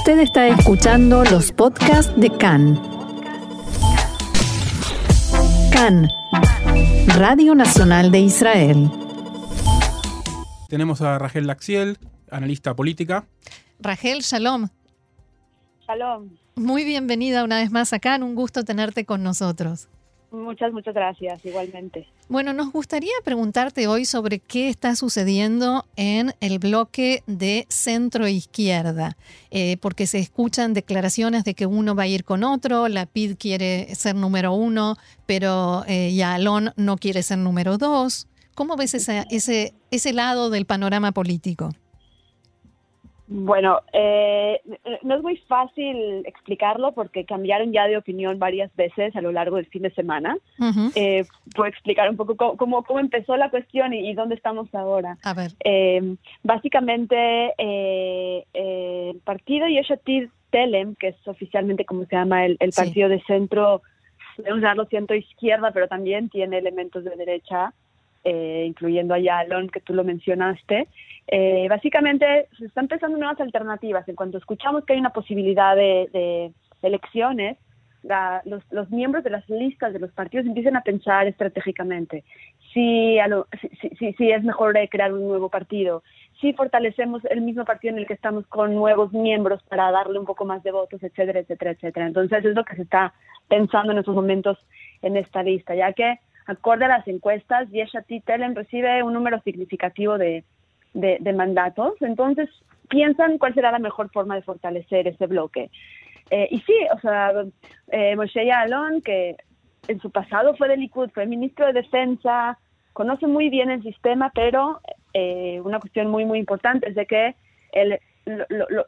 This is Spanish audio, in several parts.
Usted está escuchando los podcasts de CAN. CAN, Radio Nacional de Israel. Tenemos a Rachel Laxiel, analista política. Rachel, shalom. Shalom. Muy bienvenida una vez más acá, un gusto tenerte con nosotros. Muchas, muchas gracias, igualmente. Bueno, nos gustaría preguntarte hoy sobre qué está sucediendo en el bloque de centro izquierda, eh, porque se escuchan declaraciones de que uno va a ir con otro, la PID quiere ser número uno, pero eh, Yalón no quiere ser número dos. ¿Cómo ves ese, ese lado del panorama político? Bueno, eh, no es muy fácil explicarlo porque cambiaron ya de opinión varias veces a lo largo del fin de semana. Eh, puedo explicar un poco cómo, cómo, empezó la cuestión y, dónde estamos ahora. A ver. Eh, básicamente, el partido Yeshatid Telem, que es oficialmente como se llama el, partido de centro, podemos darlo centro izquierda, pero también tiene elementos de derecha. Eh, incluyendo a Yalon, que tú lo mencionaste. Eh, básicamente se están pensando nuevas alternativas. En cuanto escuchamos que hay una posibilidad de, elecciones, los, miembros de las listas de los partidos empiezan a pensar estratégicamente si, si, si, es mejor crear un nuevo partido, si fortalecemos el mismo partido en el que estamos con nuevos miembros para darle un poco más de votos, etcétera, etcétera, etcétera. Entonces es lo que se pensando en estos momentos en esta lista, ya que acorde a las encuestas, Yeshatí Telen recibe un número significativo de, mandatos, entonces piensan cuál será la mejor forma de fortalecer ese bloque. Eh, y sí, o sea, eh, Moshe Yaalon, que en su pasado fue de Likud, fue ministro de Defensa, conoce muy bien el sistema, pero eh, una cuestión muy, muy importante es de que el,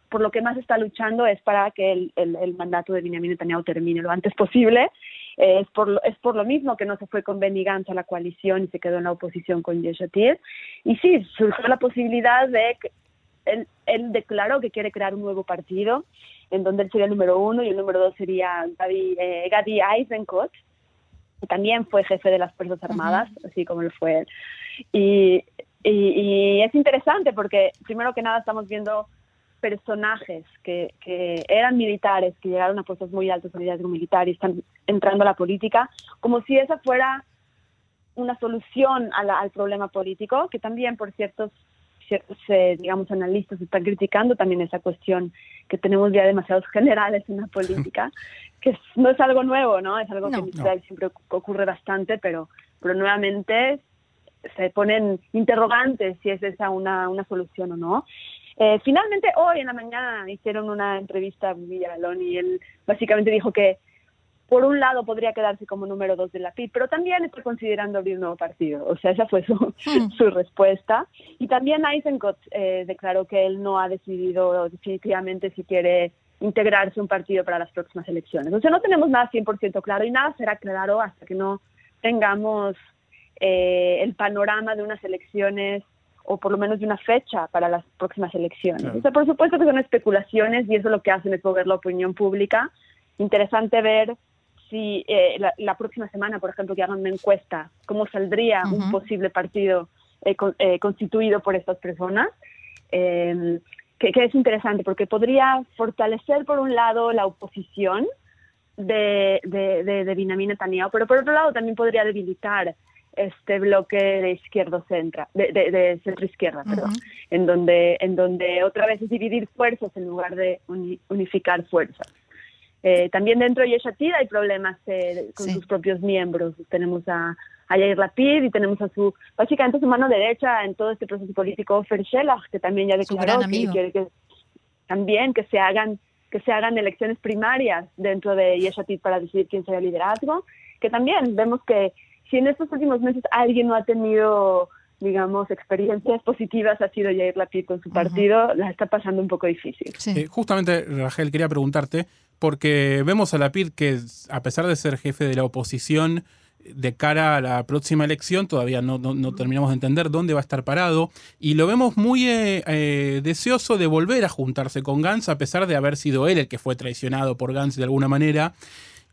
por lo que más está luchando es para que el, el, mandato de Benjamin Netanyahu termine lo antes posible. Eh, es, por, es por lo mismo que no se fue con Benny Gantz a la coalición y se quedó en la oposición con Yeshatir. Y sí, surgió la posibilidad de que él, él, declaró que quiere crear un nuevo partido, en donde él sería el número uno y el número dos sería Gadi, eh, Gadi Eisenkot, que también fue jefe de las Fuerzas Armadas, así como lo fue él. Y, y, y es interesante porque, primero que nada, estamos viendo personajes que, que, eran militares, que llegaron a puestos muy altos en liderazgo militar y están entrando a la política, como si esa fuera una solución al problema político, que también, por ciertos, ciertos eh, digamos, analistas están criticando también esa cuestión que tenemos ya demasiados generales en la política, que no es algo nuevo, ¿no? Es algo que en Israel siempre ocurre bastante, pero, pero nuevamente se ponen interrogantes si es esa una, una solución o no. Eh, finalmente, hoy en la mañana hicieron una entrevista a Villalón y él básicamente dijo que por un lado podría quedarse como número dos de la PIB, pero también está considerando abrir un nuevo partido. O sea, esa fue su, hmm. su respuesta. Y también Eisenkot eh, declaró que él no ha decidido definitivamente si quiere integrarse un partido para las próximas elecciones. O sea, no tenemos nada 100% claro y nada será claro hasta que no tengamos eh, el panorama de unas elecciones o por lo menos de una fecha para las próximas elecciones. O sea, por supuesto que son especulaciones y eso lo que hacen es mover la opinión pública. Interesante ver si eh, la, próxima semana, por ejemplo, que hagan una encuesta, cómo saldría un posible partido eh, eh, constituido por estas personas. Em, que, es interesante porque podría fortalecer por un lado la oposición de, de, de, de Benjamin Netanyahu, pero por otro lado también podría debilitar este bloque de izquierdo centra, de, de, centro izquierda, perdón, en donde en donde otra vez es dividir fuerzas en lugar de unificar fuerzas. Eh, también dentro de Yeshatid hay problemas eh, con sus propios miembros. Tenemos a, a Yair Lapid y tenemos a su, básicamente su mano derecha en todo este proceso político, Fer que también ya declaró que quiere que también que se hagan que se hagan elecciones primarias dentro de Yeshatid para decidir quién será el liderazgo, que también vemos que si en estos últimos meses alguien no ha tenido digamos, experiencias positivas ha sido Jair Lapid con su partido, la está pasando un poco difícil. Eh, justamente, Rachel, quería preguntarte, porque vemos a Lapid que, a pesar de ser jefe de la oposición, de cara a la próxima elección, todavía no, no, terminamos de entender dónde va a estar parado, y lo vemos muy eh, eh, deseoso de volver a juntarse con Gantz, a pesar de haber sido él el que fue traicionado por Gantz de alguna manera.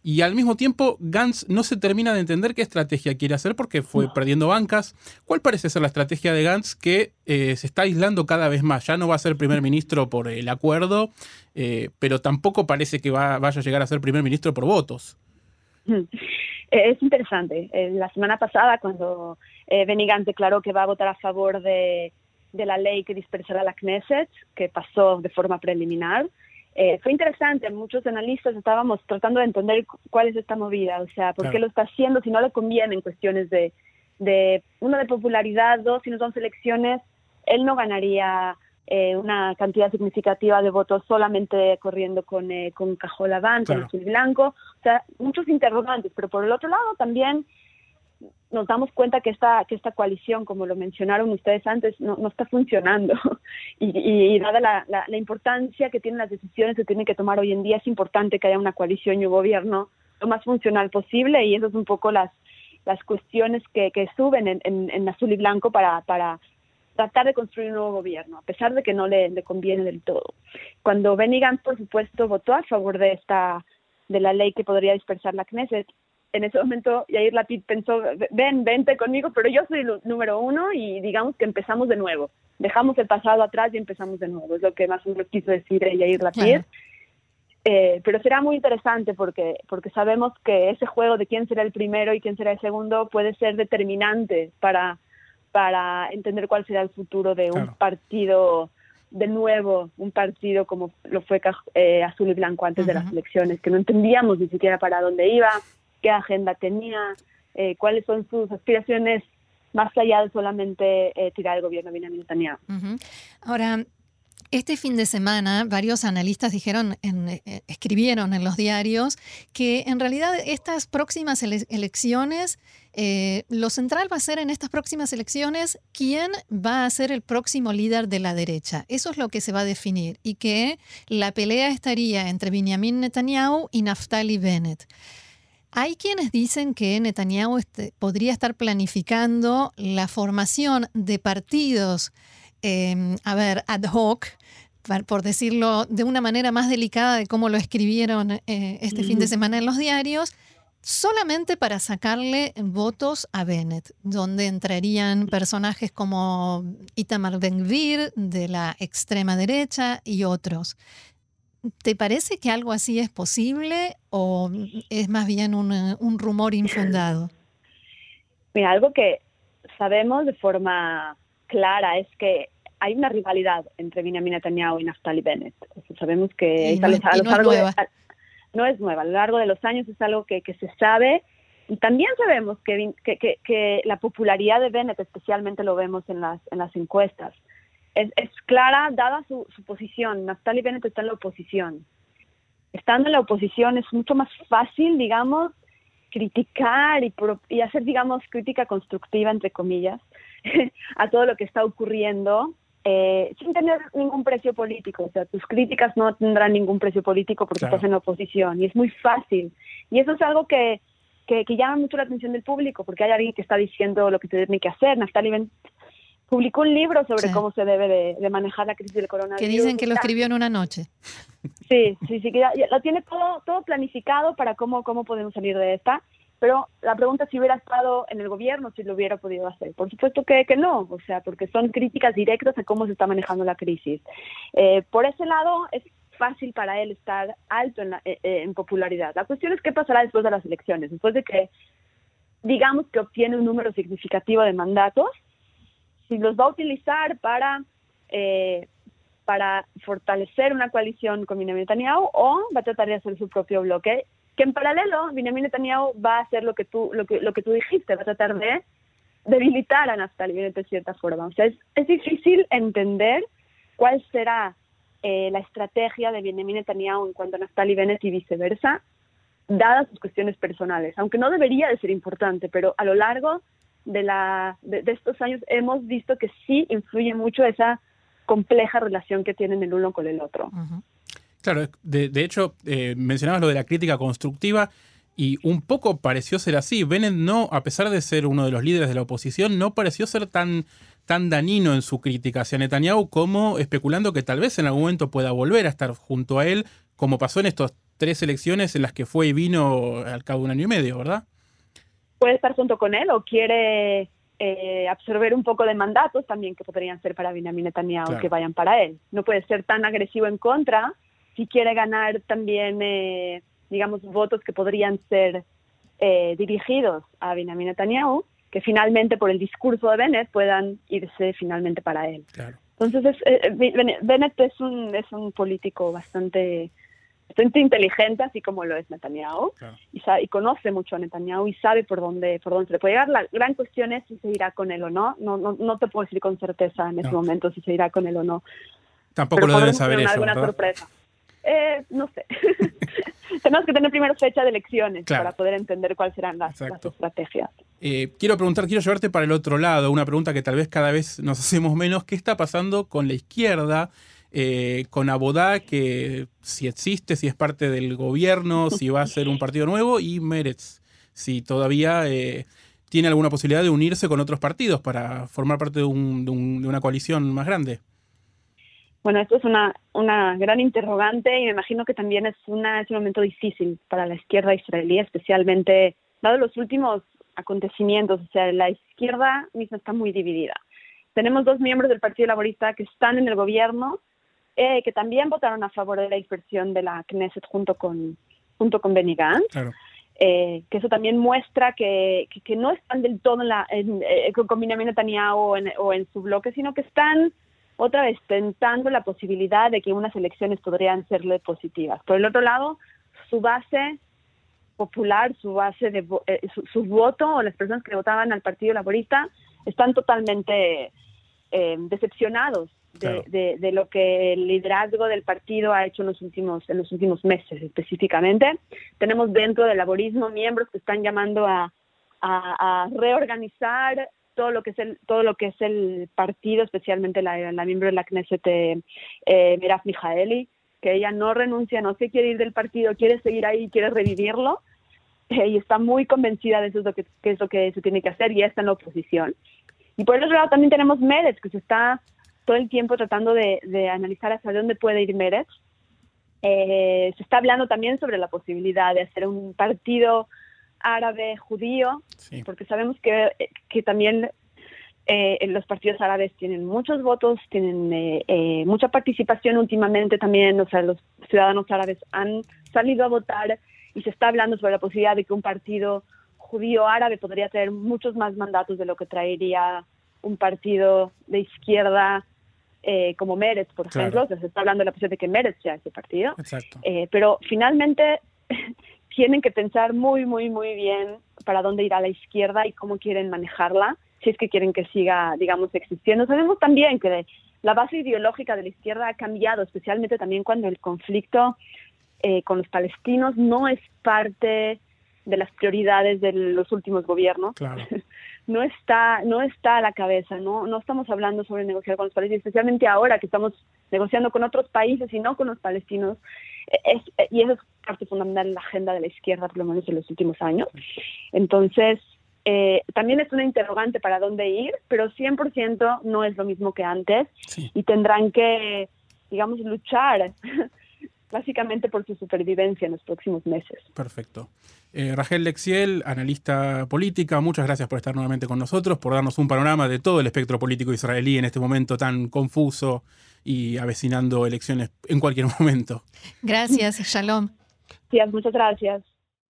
Y al mismo tiempo Gantz no se termina de entender qué estrategia quiere hacer porque fue perdiendo bancas. ¿Cuál parece ser la estrategia de Gantz que eh, se está aislando cada vez más? Ya no va a ser primer ministro por el acuerdo, eh, pero tampoco parece que vaya a llegar a ser primer ministro por votos. Es interesante. La semana pasada, cuando Benny Gantz declaró que va a votar a favor de, de la ley que dispersará la Knesset, que pasó de forma preliminar, eh, fue interesante, muchos analistas estábamos tratando de entender cuál es esta movida, o sea, por qué lo está haciendo, si no le conviene en cuestiones de, de, uno, de popularidad, dos, si no son elecciones, él no ganaría eh, una cantidad significativa de votos solamente corriendo con, eh, con Cajolabán, con azul blanco, o sea, muchos interrogantes, pero por el otro lado también nos damos cuenta que esta, que esta coalición, como lo mencionaron ustedes antes, no, no está funcionando. y, dada la, la, importancia que tienen las decisiones que tienen que tomar hoy en día, es importante que haya una coalición y un gobierno lo más funcional posible y eso es un poco las, las cuestiones que, que suben en, en, azul y blanco para, para tratar de construir un nuevo gobierno, a pesar de que no le, le conviene del todo. Cuando Benny Gantz, por supuesto, votó a favor de esta de la ley que podría dispersar la Knesset, en ese momento Yair Lapid pensó, ven, vente conmigo, pero yo soy el número uno y digamos que empezamos de nuevo. Dejamos el pasado atrás y empezamos de nuevo. Es lo que más o menos quiso decir Yair Lapid. Eh, pero será muy interesante porque, porque sabemos que ese juego de quién será el primero y quién será el segundo puede ser determinante para, para entender cuál será el futuro de un partido de nuevo un partido como lo fue eh, Azul y Blanco antes de las elecciones, que no entendíamos ni siquiera para dónde iba, qué agenda tenía, eh, cuáles son sus aspiraciones más allá de solamente eh, tirar el gobierno de Benjamin Netanyahu. Ahora, este fin de semana, varios analistas dijeron, eh, escribieron en los diarios que en realidad estas próximas elecciones, lo central va a ser en estas próximas elecciones quién va a ser el próximo líder de la derecha. Eso es lo que se va a definir y que la pelea estaría entre Benjamin Netanyahu y Naftali Bennett. Hay quienes dicen que Netanyahu este, podría estar planificando la formación de partidos, em, a ver, ad hoc, por decirlo de una manera más delicada de cómo lo escribieron eh, este fin de semana en los diarios, solamente para sacarle votos a Bennett, donde entrarían personajes como Itamar Ben-Gvir de la extrema derecha y otros. ¿Te parece que algo así es posible o es más bien un, eh, rumor infundado? Mira, algo que sabemos de forma clara es que hay una rivalidad entre Benjamin Netanyahu y Naftali Bennett. sabemos que no, es, nueva. no es nueva. A lo largo de los años es algo que, se sabe. Y también sabemos que, que, la popularidad de Bennett, especialmente lo vemos en las, en las encuestas, es, clara dada su, posición. Naftali Bennett está en la oposición. Estando en la oposición es mucho más fácil, digamos, criticar y, y hacer, digamos, crítica constructiva, entre comillas, a todo lo que está ocurriendo eh, sin tener ningún precio político. O sea, tus críticas no tendrán ningún precio político porque estás en la oposición y es muy fácil. Y eso es algo que, que, llama mucho la atención del público porque hay alguien que está diciendo lo que te tiene que hacer. Naftali publicó un libro sobre cómo se debe de, manejar la crisis del coronavirus. Que dicen que lo escribió en una noche. Sí, sí, sí, que lo tiene todo, todo planificado para cómo, cómo podemos salir de esta. Pero la pregunta es si hubiera estado en el gobierno, si lo hubiera podido hacer. Por supuesto que, que no, o sea, porque son críticas directas a cómo se está manejando la crisis. Eh, por ese lado, es fácil para él estar alto en, eh, eh, en popularidad. La cuestión es qué pasará después de las elecciones, después de que digamos que obtiene un número significativo de mandatos, si los va a utilizar para, eh, para fortalecer una coalición con Benjamin Netanyahu o va a tratar de hacer su propio bloque, que en paralelo Benjamin Netanyahu va a hacer lo que tú, lo que, lo que tú dijiste, va a tratar de debilitar a Naftali Bennett de cierta forma. O sea, es, es difícil entender cuál será eh, la estrategia de Benjamin Netanyahu en cuanto a Naftali Bennett y viceversa, dadas sus cuestiones personales, aunque no debería de ser importante, pero a lo largo de, la, de, estos años hemos visto que sí influye mucho esa compleja relación que tienen el uno con el otro. Claro, de, de hecho, eh, mencionabas lo de la crítica constructiva y un poco pareció ser así. Bennett no, a pesar de ser uno de los líderes de la oposición, no pareció ser tan, tan danino en su crítica hacia Netanyahu como especulando que tal vez en algún momento pueda volver a estar junto a él, como pasó en estos tres elecciones en las que fue y vino al cabo de un año y medio, ¿verdad? Puede estar junto con él o quiere eh, absorber un poco de mandatos también que podrían ser para Benjamin Netanyahu, que vayan para él. No puede ser tan agresivo en contra si quiere ganar también, eh, digamos, votos que podrían ser eh, dirigidos a Benjamin Netanyahu, que finalmente por el discurso de Bennett puedan irse finalmente para él. Entonces, Bennett es un, es un político bastante bastante inteligente, así como lo es Netanyahu, y, y, conoce mucho a Netanyahu y sabe por dónde, por dónde se le puede llegar. La gran cuestión es si se irá con él o no. No, no, no te puedo decir con certeza en ese momento si se irá con él o no. Tampoco lo deben saber eso, alguna sorpresa. Eh, no sé. Tenemos que tener primero fecha de elecciones para poder entender cuáles serán las, estrategias. Eh, quiero preguntar, quiero llevarte para el otro lado, una pregunta que tal vez cada vez nos hacemos menos. ¿Qué está pasando con la izquierda? Eh, con Abodá, que si existe, si es parte del gobierno, si va a ser un partido nuevo, y Meretz, si todavía eh, tiene alguna posibilidad de unirse con otros partidos para formar parte de, una coalición más grande. Bueno, esto es una, una gran interrogante y me imagino que también es, una, es un momento difícil para la izquierda israelí, especialmente dado los últimos acontecimientos. O sea, la izquierda misma está muy dividida. Tenemos dos miembros del Partido Laborista que están en el gobierno eh, que también votaron a favor de la dispersión de la Knesset junto con, junto con Benny Gantz. Eh, que eso también muestra que, que, no están del todo en la, en, eh, con Benjamin Netanyahu o en, o en su bloque, sino que están otra vez tentando la posibilidad de que unas elecciones podrían serle positivas. Por el otro lado, su base popular, su base de su, su, voto o las personas que votaban al Partido Laborista están totalmente decepcionados de, lo que el liderazgo del partido ha hecho en los últimos en los últimos meses específicamente. Tenemos dentro del laborismo miembros que están llamando a, reorganizar todo lo que es el todo lo que es el partido, especialmente la, miembro de la Knesset eh, Miraf Mijaeli, que ella no renuncia, no se quiere ir del partido, quiere seguir ahí, quiere revivirlo eh, y está muy convencida de eso es lo que, es lo que se tiene que hacer y está en la oposición. Y por el otro lado también tenemos Medes, que se está todo el tiempo tratando de, analizar hacia dónde puede ir Meretz. Eh, se está hablando también sobre la posibilidad de hacer un partido árabe judío, porque sabemos que, que también eh, los partidos árabes tienen muchos votos, tienen eh, mucha participación últimamente también, o sea, los ciudadanos árabes han salido a votar y se está hablando sobre la posibilidad de que un partido judío árabe podría tener muchos más mandatos de lo que traería un partido de izquierda eh, como Meretz, por ejemplo, se está hablando de la posibilidad de que Meretz sea ese partido, eh, pero finalmente tienen que pensar muy, muy, muy bien para dónde irá la izquierda y cómo quieren manejarla, si es que quieren que siga, digamos, existiendo. Sabemos también que la base ideológica de la izquierda ha cambiado, especialmente también cuando el conflicto eh, con los palestinos no es parte de las prioridades de los últimos gobiernos. no está no está a la cabeza, no no estamos hablando sobre negociar con los palestinos, especialmente ahora que estamos negociando con otros países y no con los palestinos. Es, y eso es parte fundamental en la agenda de la izquierda, por lo menos en los últimos años. Entonces, eh, también es una interrogante para dónde ir, pero 100% no es lo mismo que antes y tendrán que, digamos, luchar básicamente por su supervivencia en los próximos meses. Perfecto. Eh, Rachel Lexiel, analista política, muchas gracias por estar nuevamente con nosotros, por darnos un panorama de todo el espectro político israelí en este momento tan confuso y avecinando elecciones en cualquier momento. Gracias, Shalom. Sí, muchas gracias.